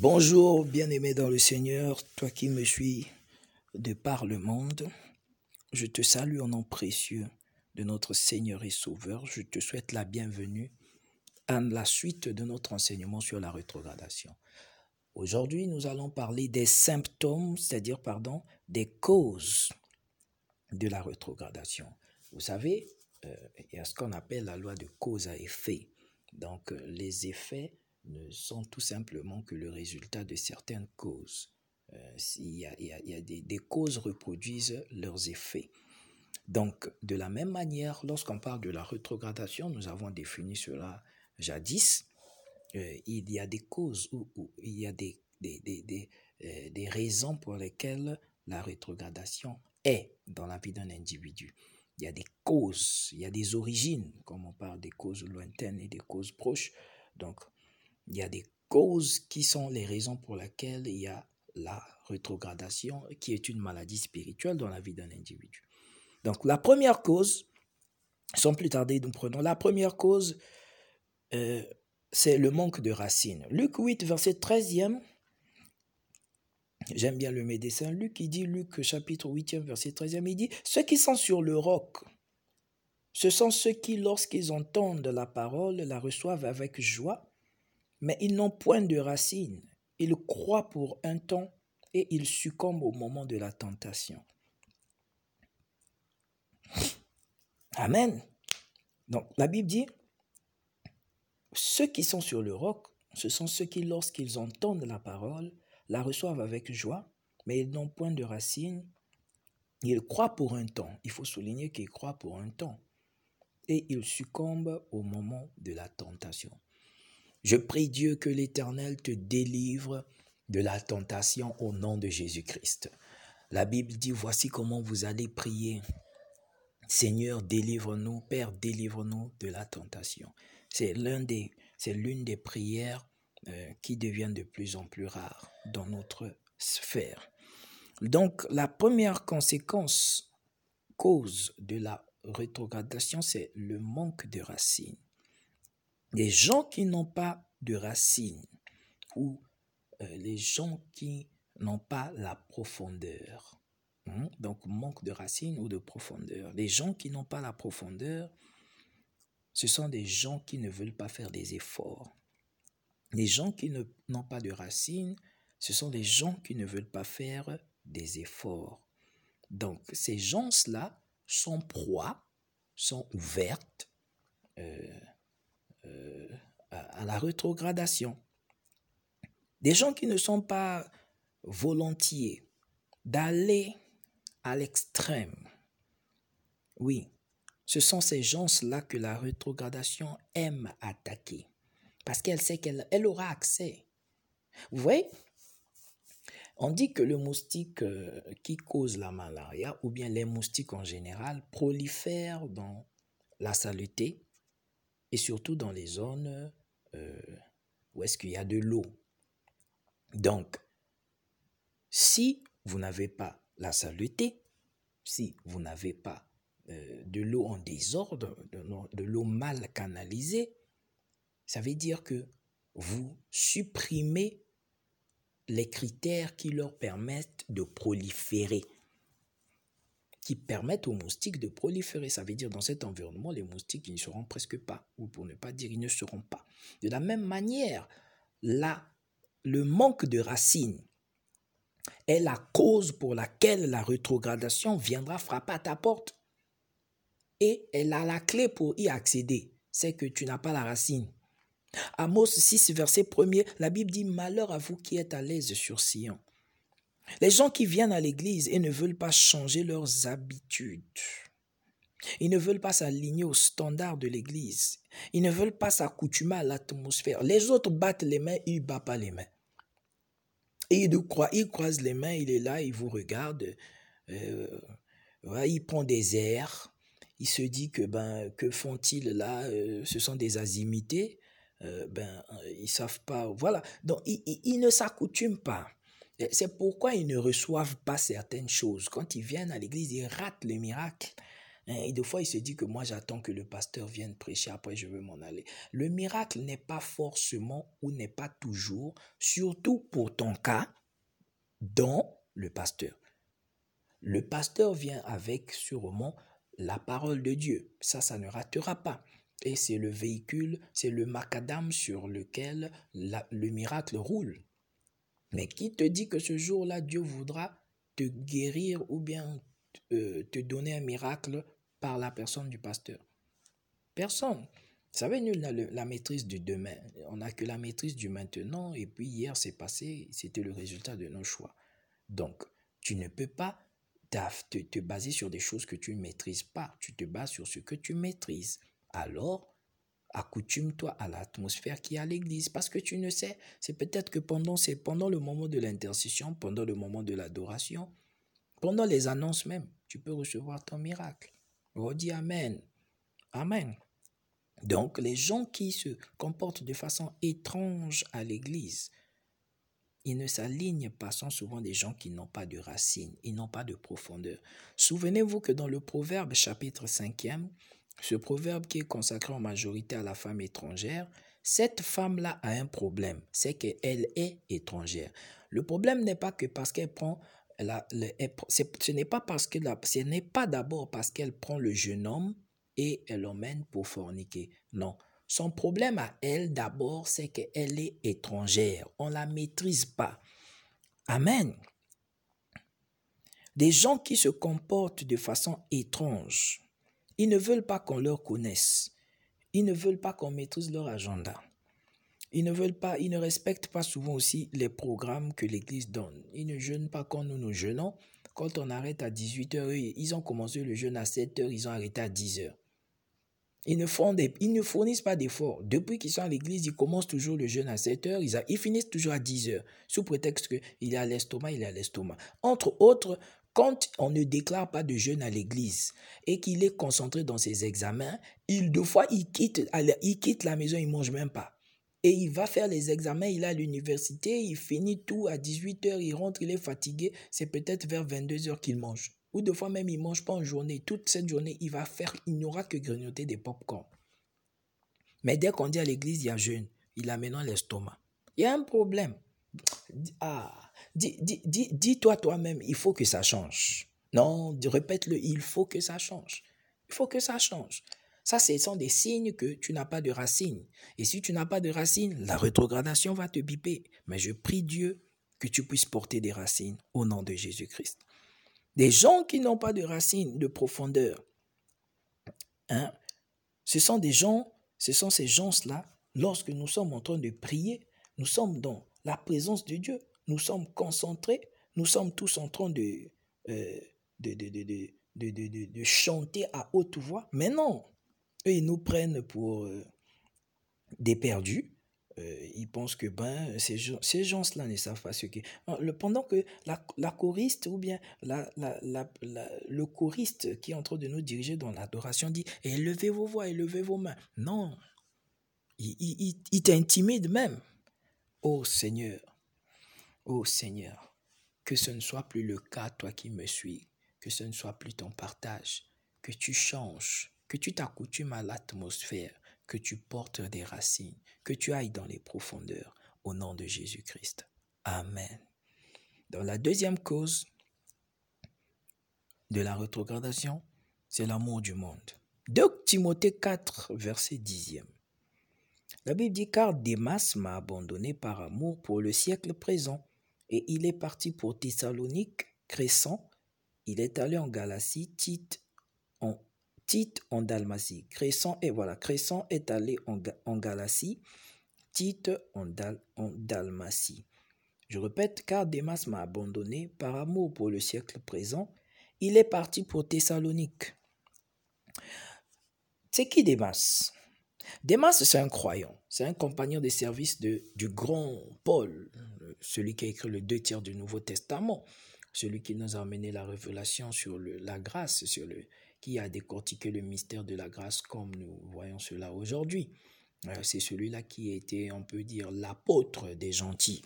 Bonjour, bien-aimé dans le Seigneur, toi qui me suis de par le monde. Je te salue en nom précieux de notre Seigneur et Sauveur. Je te souhaite la bienvenue à la suite de notre enseignement sur la rétrogradation. Aujourd'hui, nous allons parler des symptômes, c'est-à-dire, pardon, des causes de la rétrogradation. Vous savez, euh, il y a ce qu'on appelle la loi de cause à effet. Donc, euh, les effets ne sont tout simplement que le résultat de certaines causes. Euh, il y a, des, causes reproduisent leurs effets. Donc, de la même manière, lorsqu'on parle de la rétrogradation, nous avons défini cela jadis, euh, il y a des causes ou il y a des, des, des, euh, des, raisons pour lesquelles la rétrogradation est dans la vie d'un individu. Il y a des causes, il y a des origines, comme on parle des causes lointaines et des causes proches. Donc, il y a des causes qui sont les raisons pour lesquelles il y a la rétrogradation, qui est une maladie spirituelle dans la vie d'un individu. Donc la première cause, sans plus tarder, nous prenons la première cause, euh, c'est le manque de racines. Luc 8, verset 13e, j'aime bien le médecin Luc, il dit, Luc chapitre 8, verset 13e, il dit, ceux qui sont sur le roc, ce sont ceux qui, lorsqu'ils entendent la parole, la reçoivent avec joie, mais ils n'ont point de racines. Ils croient pour un temps et ils succombent au moment de la tentation. Amen. Donc la Bible dit, ceux qui sont sur le roc, ce sont ceux qui, lorsqu'ils entendent la parole, la reçoivent avec joie, mais ils n'ont point de racines. Ils croient pour un temps. Il faut souligner qu'ils croient pour un temps. Et ils succombent au moment de la tentation. Je prie Dieu que l'Éternel te délivre de la tentation au nom de Jésus-Christ. La Bible dit, voici comment vous allez prier. Seigneur, délivre-nous, Père, délivre-nous de la tentation. C'est l'une des prières euh, qui deviennent de plus en plus rares dans notre sphère. Donc, la première conséquence, cause de la rétrogradation, c'est le manque de racines. Les gens qui n'ont pas de racines ou euh, les gens qui n'ont pas la profondeur. Hein, donc manque de racines ou de profondeur. Les gens qui n'ont pas la profondeur, ce sont des gens qui ne veulent pas faire des efforts. Les gens qui n'ont pas de racines, ce sont des gens qui ne veulent pas faire des efforts. Donc ces gens-là sont proies, sont ouvertes euh, euh, à, la rétrogradation. Des gens qui ne sont pas volontiers d'aller à l'extrême. Oui, ce sont ces gens-là que la rétrogradation aime attaquer. Parce qu'elle sait qu'elle elle aura accès. Vous voyez On dit que le moustique euh, qui cause la malaria, ou bien les moustiques en général, prolifèrent dans la saleté, et surtout dans les zones euh, où est-ce qu'il y a de l'eau. Donc, si vous n'avez pas la saleté, si vous n'avez pas euh, de l'eau en désordre, de l'eau mal canalisée, ça veut dire que vous supprimez les critères qui leur permettent de proliférer qui permettent aux moustiques de proliférer. Ça veut dire dans cet environnement, les moustiques ils ne seront presque pas, ou pour ne pas dire ils ne seront pas. De la même manière, là, le manque de racines est la cause pour laquelle la rétrogradation viendra frapper à ta porte. Et elle a la clé pour y accéder. C'est que tu n'as pas la racine. Amos 6, verset 1er, la Bible dit Malheur à vous qui êtes à l'aise sur Sion. Les gens qui viennent à l'église et ne veulent pas changer leurs habitudes. Ils ne veulent pas s'aligner aux standards de l'église. Ils ne veulent pas s'accoutumer à l'atmosphère. Les autres battent les mains, ils ne battent pas les mains. Et il, croit, il croise les mains, il est là, il vous regarde. Euh, il prend des airs. Il se dit que ben que font-ils là euh, Ce sont des azimités. Euh, ben ils savent pas. Voilà. Donc ils, ils ne s'accoutument pas. C'est pourquoi ils ne reçoivent pas certaines choses. Quand ils viennent à l'église, ils ratent les miracles. Hein, et des fois, il se dit que moi, j'attends que le pasteur vienne prêcher, après je veux m'en aller. Le miracle n'est pas forcément ou n'est pas toujours, surtout pour ton cas, dans le pasteur. Le pasteur vient avec sûrement la parole de Dieu. Ça, ça ne ratera pas. Et c'est le véhicule, c'est le macadam sur lequel le miracle roule. Mais qui te dit que ce jour-là, Dieu voudra te guérir ou bien euh, te donner un miracle par la personne du pasteur? Personne. Vous savez, nous, la, la maîtrise du demain. On n'a que la maîtrise du maintenant. Et puis hier, c'est passé, c'était le résultat de nos choix. Donc, tu ne peux pas te, te baser sur des choses que tu ne maîtrises pas. Tu te bases sur ce que tu maîtrises. Alors, accoutume-toi à l'atmosphère qui est à l'église parce que tu ne sais, c'est peut-être que pendant, c'est pendant le moment de l'intercession, pendant le moment de l'adoration, pendant les annonces même, tu peux recevoir ton miracle. Redis Amen. Amen. Donc, les gens qui se comportent de façon étrange à l'église, ils ne s'alignent pas, sont souvent des gens qui n'ont pas de racines, ils n'ont pas de profondeur. Souvenez-vous que dans le Proverbe chapitre 5e, ce proverbe qui est consacré en majorité à la femme étrangère, cette femme-là a un problème, c'est qu'elle est étrangère. Le problème n'est pas que parce qu'elle prend la, ce n'est pas parce que ce n'est pas d'abord parce qu'elle prend le jeune homme et elle l'emmène pour forniquer. Non. Son problème à elle d'abord, c'est qu'elle est étrangère. On ne la maîtrise pas. Amen. Des gens qui se comportent de façon étrange, ils ne veulent pas qu'on leur connaisse. Ils ne veulent pas qu'on maîtrise leur agenda. Ils ne veulent pas, ils ne respectent pas souvent aussi les programmes que l'Église donne. Ils ne jeûnent pas quand nous nous jeûnons. Quand on arrête à 18h, ils ont commencé le jeûne à 7h, ils ont arrêté à 10h. Ils ne, font ils ne fournissent pas d'efforts. Depuis qu'ils sont à l'église, ils commencent toujours le jeûne à 7 h ils, ils finissent toujours à 10 h sous prétexte qu'il est à l'estomac, il est à l'estomac. Entre autres, quand on ne déclare pas de jeûne à l'église et qu'il est concentré dans ses examens, il, deux fois, il quitte, la maison, il ne mange même pas. Et il va faire les examens, il est à l'université, il finit tout à 18h, il rentre, il est fatigué, c'est peut-être vers 22h qu'il mange. Ou deux fois même, il ne mange pas en journée. Toute cette journée, il va faire, il n'aura que grignoter des pop-corn. Mais dès qu'on dit à l'église, il y a jeûne, il a maintenant l'estomac. Il y a un problème. Ah, Dis-toi toi-même, il faut que ça change. Non, répète-le, il faut que ça change. Il faut que ça change. Ça, ce sont des signes que tu n'as pas de racines. Et si tu n'as pas de racines, la rétrogradation va te biper. Mais je prie Dieu que tu puisses porter des racines au nom de Jésus-Christ. Des gens qui n'ont pas de racines, de profondeur, hein, ce sont des gens, ce sont ces gens-là, lorsque nous sommes en train de prier, nous sommes dans la présence de Dieu nous sommes concentrés, nous sommes tous en train de, euh, de, de, de, chanter à haute voix. Mais non, eux, ils nous prennent pour euh, des perdus. Euh, ils pensent que ben, ces, ces gens-là ne savent pas ce que... Pendant que la, la choriste ou bien la, la, le choriste qui est en train de nous diriger dans l'adoration dit « Élevez vos voix, élevez vos mains ». Non, il, il, il t'intimide même. Oh Seigneur, Ô Seigneur, que ce ne soit plus le cas, toi qui me suis, que ce ne soit plus ton partage, que tu changes, que tu t'accoutumes à l'atmosphère, que tu portes des racines, que tu ailles dans les profondeurs, au nom de Jésus-Christ. Amen. Dans la deuxième cause de la rétrogradation, c'est l'amour du monde. 2 Timothée 4, verset 10e. La Bible dit Car Démas m'a abandonné par amour pour le siècle présent et il est parti pour Thessalonique, Crescent. Il est allé en Galatie, Tite en, Dalmatie. Crescent, et voilà, Crescent est allé en, en Galatie, Tite en, en Dalmatie. Je répète, car Démas m'a abandonné par amour pour le siècle présent. Il est parti pour Thessalonique. C'est qui Démas Démas, c'est un croyant, c'est un compagnon de service de, du grand Paul, celui qui a écrit le deux tiers du Nouveau Testament, celui qui nous a amené la révélation sur le, la grâce, sur le, qui a décortiqué le mystère de la grâce comme nous voyons cela aujourd'hui. Euh, c'est celui-là qui était, on peut dire, l'apôtre des gentils.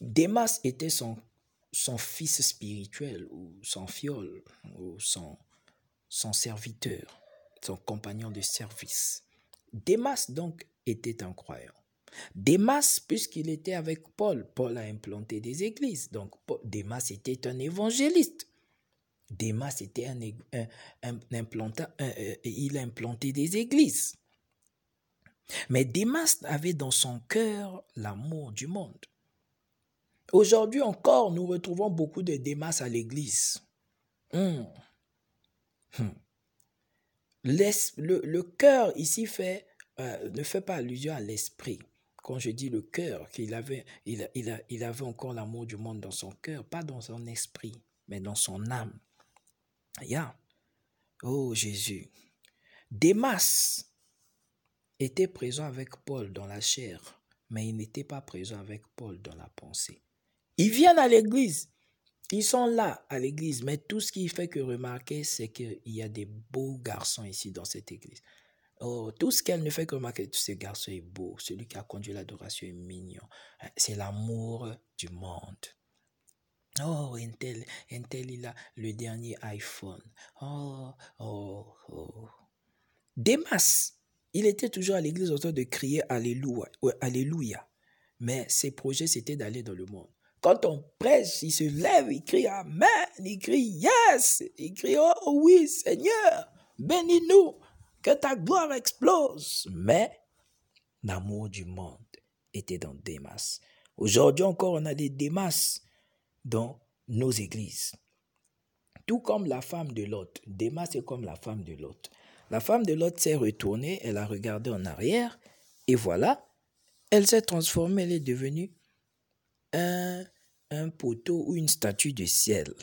Démas était son, son fils spirituel, ou son fiole, ou son, son serviteur, son compagnon de service. Démas donc était un croyant. Démas, puisqu'il était avec Paul, Paul a implanté des églises. Donc Démas était un évangéliste. Démas était un, un, euh, il a implanté des églises. Mais Démas avait dans son cœur l'amour du monde. Aujourd'hui encore, nous retrouvons beaucoup de Démas à l'église. Hmm. Hmm. Le, le cœur ici fait, euh, ne fait pas allusion à l'esprit. Quand je dis le cœur, qu'il avait, il, il, avait encore l'amour du monde dans son cœur, pas dans son esprit, mais dans son âme. Yeah. Oh Jésus. Démas était présent avec Paul dans la chair, mais il n'était pas présent avec Paul dans la pensée. Ils viennent à l'église. Ils sont là à l'église, mais tout ce qui fait que remarquer, c'est qu'il y a des beaux garçons ici dans cette église. Oh, tout ce qu'elle ne fait que remarquer, ce garçon est beau, celui qui a conduit l'adoration est mignon. C'est l'amour du monde. Oh, Intel, Intel, il a le dernier iPhone. Oh, oh, oh. Démas, il était toujours à l'église en train de crier Alléluia. Alléluia. Mais ses projets, c'était d'aller dans le monde. Quand on prêche, il se lève, il crie Amen, il crie Yes, il crie Oh oui, Seigneur, bénis-nous, que ta gloire explose. Mais l'amour du monde était dans Démas. Aujourd'hui encore, on a des Démas dans nos églises. Tout comme la femme de Lot. Démas est comme la femme de Lot. La femme de Lot s'est retournée, elle a regardé en arrière, et voilà, elle s'est transformée, elle est devenue un, un poteau ou une statue de ciel.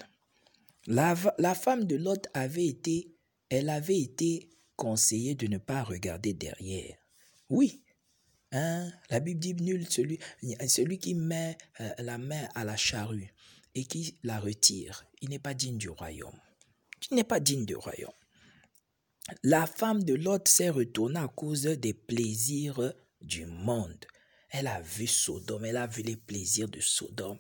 La, la femme de Lot avait été, elle avait été conseillée de ne pas regarder derrière. Oui, hein, la Bible dit nul celui, celui qui met euh, la main à la charrue et qui la retire, il n'est pas digne du royaume. Tu n'es pas digne du royaume. La femme de Lot s'est retournée à cause des plaisirs du monde. Elle a vu Sodome, elle a vu les plaisirs de Sodome.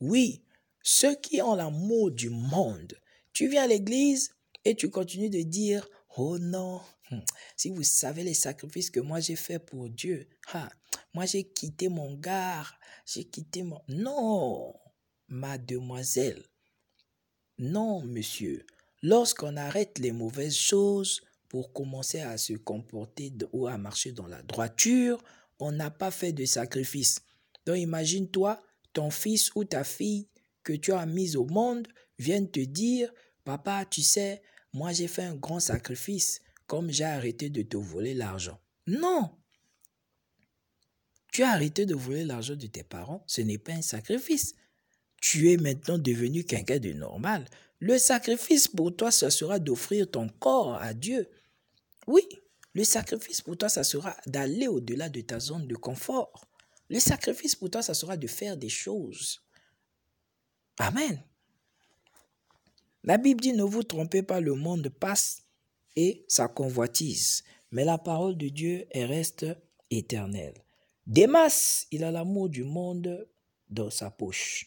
Oui, ceux qui ont l'amour du monde, tu viens à l'église et tu continues de dire, oh non, hmm, si vous savez les sacrifices que moi j'ai fait pour Dieu, ha, moi j'ai quitté mon gars, j'ai quitté mon... Non, mademoiselle. Non, monsieur. Lorsqu'on arrête les mauvaises choses pour commencer à se comporter ou à marcher dans la droiture, on n'a pas fait de sacrifice. Donc imagine-toi, fils ou ta fille que tu as mis au monde viennent te dire, papa, tu sais, moi j'ai fait un grand sacrifice comme j'ai arrêté de te voler l'argent. Non. Tu as arrêté de voler l'argent de tes parents, ce n'est pas un sacrifice tu es maintenant devenu quelqu'un de normal. Le sacrifice pour toi, ce sera d'offrir ton corps à Dieu. Oui, le sacrifice pour toi, ça sera d'aller au-delà de ta zone de confort. Le sacrifice pour toi, ça sera de faire des choses. Amen. La Bible dit, ne vous trompez pas, le monde passe et sa convoitise, mais la parole de Dieu, reste éternelle. Démas, il a l'amour du monde dans sa poche.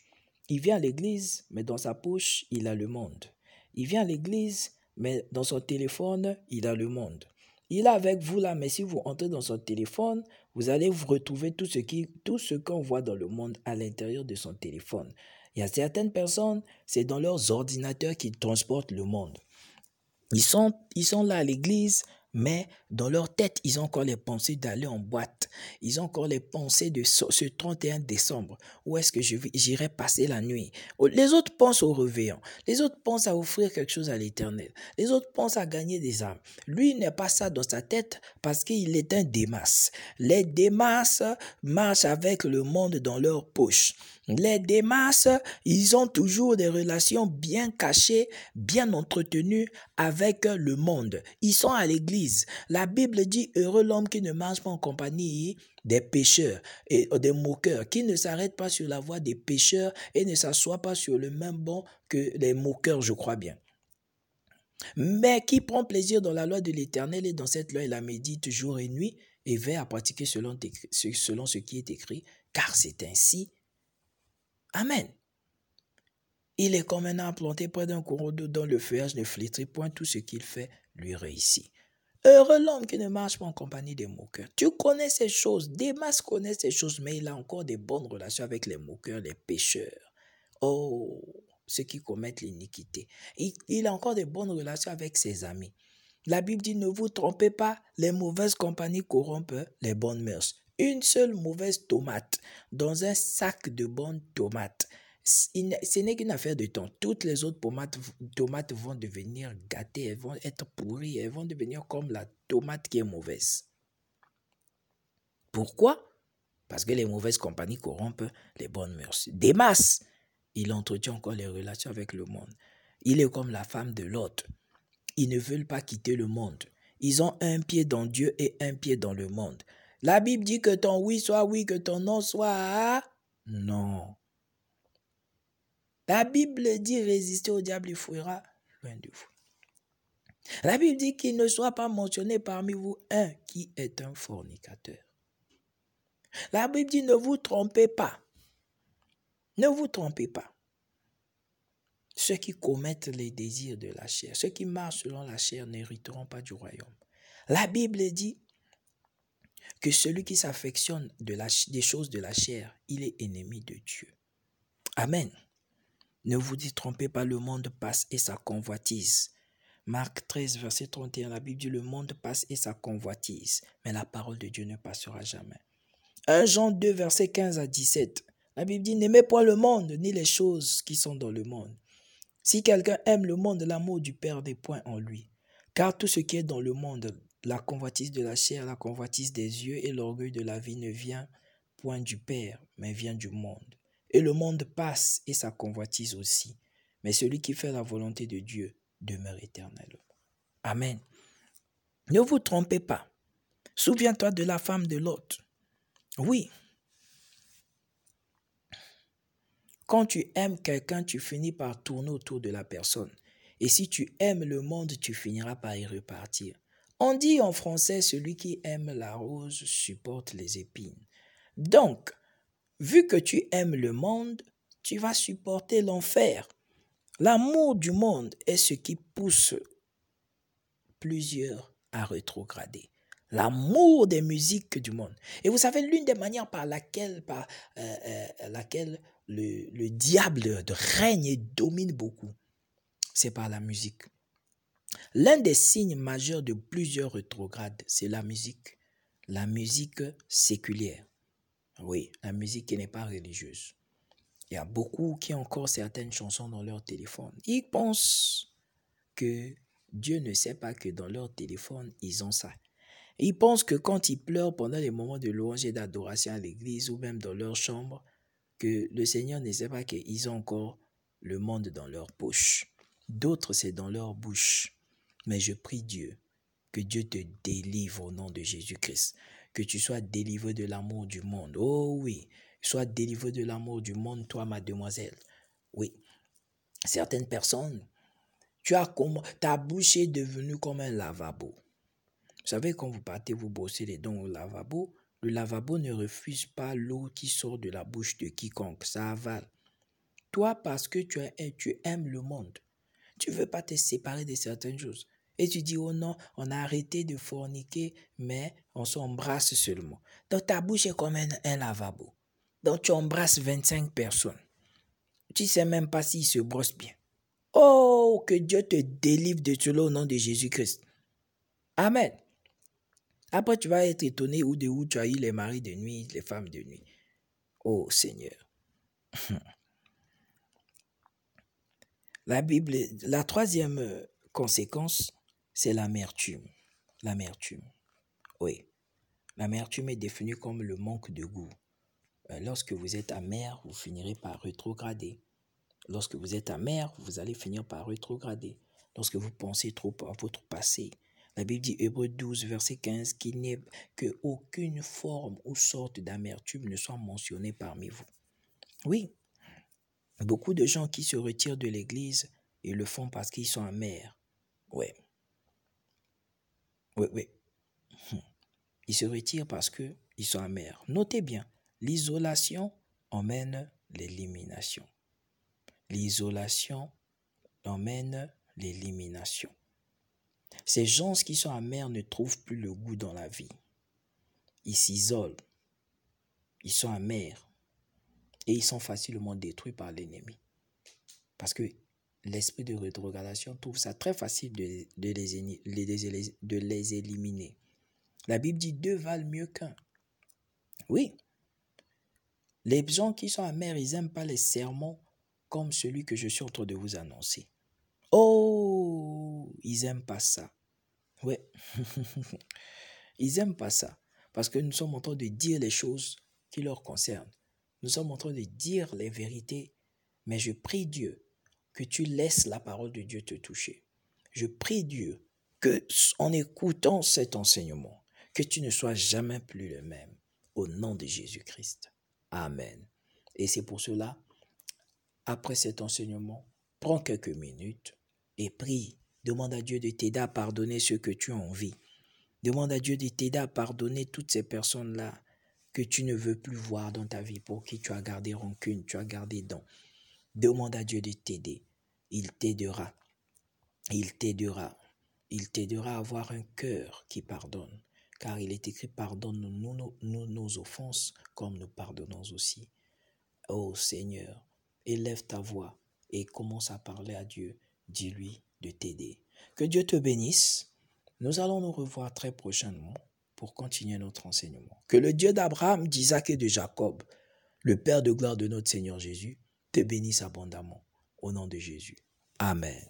Il vient à l'église, mais dans sa poche, il a le monde. Il vient à l'église, mais dans son téléphone, il a le monde. Il est avec vous là, mais si vous entrez dans son téléphone, vous allez vous retrouver tout ce qui, tout ce qu'on voit dans le monde à l'intérieur de son téléphone. Il y a certaines personnes, c'est dans leurs ordinateurs qu'ils transportent le monde. Ils sont, ils sont là à l'église, mais dans leur tête, ils ont encore les pensées d'aller en boîte. Ils ont encore les pensées de ce 31 décembre. Où est-ce que j'irai passer la nuit? Oh, Les autres pensent au réveillon. Les autres pensent à offrir quelque chose à l'éternel. Les autres pensent à gagner des âmes. Lui, n'est pas ça dans sa tête parce qu'il est un démas. Les démas marchent avec le monde dans leur poche. Les démas, ils ont toujours des relations bien cachées, bien entretenues avec le monde. Ils sont à l'église. La Bible dit, heureux l'homme qui ne marche pas en compagnie des pécheurs et des moqueurs, qui ne s'arrête pas sur la voie des pécheurs et ne s'assoit pas sur le même banc que les moqueurs, je crois bien. Mais qui prend plaisir dans la loi de l'Éternel et dans cette loi, il la médite jour et nuit et veille à pratiquer selon, selon ce qui est écrit, car c'est ainsi Amen. Il est comme un arbre planté près d'un courant d'eau dont le feuillage ne flétrit point tout ce qu'il fait lui réussit. Heureux l'homme qui ne marche pas en compagnie des moqueurs. Tu connais ces choses. Démas connaît ces choses, mais il a encore des bonnes relations avec les moqueurs, les pécheurs. Oh, ceux qui commettent l'iniquité. Il, il, a encore des bonnes relations avec ses amis. La Bible dit, ne vous trompez pas, les mauvaises compagnies corrompent les bonnes mœurs. Une seule mauvaise tomate dans un sac de bonnes tomates ce n'est qu'une affaire de temps. Toutes les autres tomates, vont devenir gâtées, elles vont être pourries, elles vont devenir comme la tomate qui est mauvaise. Pourquoi? Parce que les mauvaises compagnies corrompent les bonnes mœurs. Des masses, il entretient encore les relations avec le monde. Il est comme la femme de l'autre. Ils ne veulent pas quitter le monde. Ils ont un pied dans Dieu et un pied dans le monde. La Bible dit que ton oui soit oui, que ton non soit non. La Bible dit résister au diable, il fuira loin de vous. La Bible dit qu'il ne soit pas mentionné parmi vous un qui est un fornicateur. La Bible dit ne vous trompez pas. Ne vous trompez pas. Ceux qui commettent les désirs de la chair, ceux qui marchent selon la chair n'hériteront pas du royaume. La Bible dit que celui qui s'affectionne de des choses de la chair, il est ennemi de Dieu. Amen. Ne vous y trompez pas, le monde passe et sa convoitise. Marc 13, verset 31, la Bible dit le monde passe et sa convoitise, mais la parole de Dieu ne passera jamais. 1 Jean 2, verset 15 à 17, la Bible dit n'aimez point le monde, ni les choses qui sont dans le monde. Si quelqu'un aime le monde, l'amour du Père n'est point en lui. Car tout ce qui est dans le monde, la convoitise de la chair, la convoitise des yeux et l'orgueil de la vie ne vient point du Père, mais vient du monde. Et le monde passe et sa convoitise aussi. Mais celui qui fait la volonté de Dieu demeure éternellement. Amen. Ne vous trompez pas. Souviens-toi de la femme de l'autre. Oui. Quand tu aimes quelqu'un, tu finis par tourner autour de la personne. Et si tu aimes le monde, tu finiras par y repartir. On dit en français, celui qui aime la rose supporte les épines. Donc, Vu que tu aimes le monde, tu vas supporter l'enfer. L'amour du monde est ce qui pousse plusieurs à rétrograder. L'amour des musiques du monde. Et vous savez, l'une des manières par laquelle, euh, euh, le, le diable règne et domine beaucoup, c'est par la musique. L'un des signes majeurs de plusieurs rétrogrades, c'est la musique. La musique séculière. Oui, la musique qui n'est pas religieuse. Il y a beaucoup qui ont encore certaines chansons dans leur téléphone. Ils pensent que Dieu ne sait pas que dans leur téléphone, ils ont ça. Ils pensent que quand ils pleurent pendant les moments de louange et d'adoration à l'église ou même dans leur chambre, que le Seigneur ne sait pas qu'ils ont encore le monde dans leur poche. D'autres, c'est dans leur bouche. Mais je prie Dieu que Dieu te délivre au nom de Jésus-Christ que tu sois délivré de l'amour du monde. Oh oui, sois délivré de l'amour du monde, toi, mademoiselle. Oui. Certaines personnes, tu as comme, ta bouche est devenue comme un lavabo. Vous savez, quand vous partez vous brosser les dents au lavabo, le lavabo ne refuse pas l'eau qui sort de la bouche de quiconque, ça avale. Toi, parce que tu, tu aimes le monde, tu ne veux pas te séparer de certaines choses. Et tu dis, oh non, on a arrêté de forniquer, mais on s'embrasse seulement. Donc ta bouche est comme un, lavabo. Donc tu embrasses 25 personnes. Tu ne sais même pas s'ils se brossent bien. Oh, que Dieu te délivre de cela au nom de Jésus-Christ. Amen. Après, tu vas être étonné où de où tu as eu les maris de nuit, les femmes de nuit. Oh Seigneur. La Bible, la troisième conséquence, c'est l'amertume. L'amertume. Oui. L'amertume est définie comme le manque de goût. Euh, lorsque vous êtes amer, vous finirez par rétrograder. Lorsque vous êtes amer, vous allez finir par rétrograder. Lorsque vous pensez trop à votre passé. La Bible dit, Hébreu 12, verset 15, qu'il que aucune forme ou sorte d'amertume ne soit mentionnée parmi vous. Oui, beaucoup de gens qui se retirent de l'Église, ils le font parce qu'ils sont amers. Oui. Oui, oui. Hmm. Ils se retirent parce qu'ils sont amers. Notez bien, l'isolation emmène l'élimination. L'isolation emmène l'élimination. Ces gens qui sont amers ne trouvent plus le goût dans la vie. Ils s'isolent. Ils sont amers. Et ils sont facilement détruits par l'ennemi. Parce que l'esprit de rétrogradation trouve ça très facile de, les, de les éliminer. La Bible dit deux valent mieux qu'un. Oui. Les gens qui sont amers, ils n'aiment pas les sermons comme celui que je suis en train de vous annoncer. Oh, ils n'aiment pas ça. Oui. ils n'aiment pas ça. Parce que nous sommes en train de dire les choses qui leur concernent. Nous sommes en train de dire les vérités. Mais je prie Dieu que tu laisses la parole de Dieu te toucher. Je prie Dieu que, en écoutant cet enseignement, que tu ne sois jamais plus le même. Au nom de Jésus-Christ. Amen. Et c'est pour cela, après cet enseignement, prends quelques minutes et prie. Demande à Dieu de t'aider à pardonner ce que tu as envie. Demande à Dieu de t'aider à pardonner toutes ces personnes-là que tu ne veux plus voir dans ta vie, pour qui tu as gardé rancune, tu as gardé dents. Demande à Dieu de t'aider. Il t'aidera. Il t'aidera. Il t'aidera à avoir un cœur qui pardonne. Car il est écrit, pardonne-nous nos, offenses comme nous pardonnons aussi. Ô Seigneur, élève ta voix et commence à parler à Dieu. Dis-lui de t'aider. Que Dieu te bénisse. Nous allons nous revoir très prochainement pour continuer notre enseignement. Que le Dieu d'Abraham, d'Isaac et de Jacob, le Père de gloire de notre Seigneur Jésus, te bénisse abondamment. Au nom de Jésus. Amen.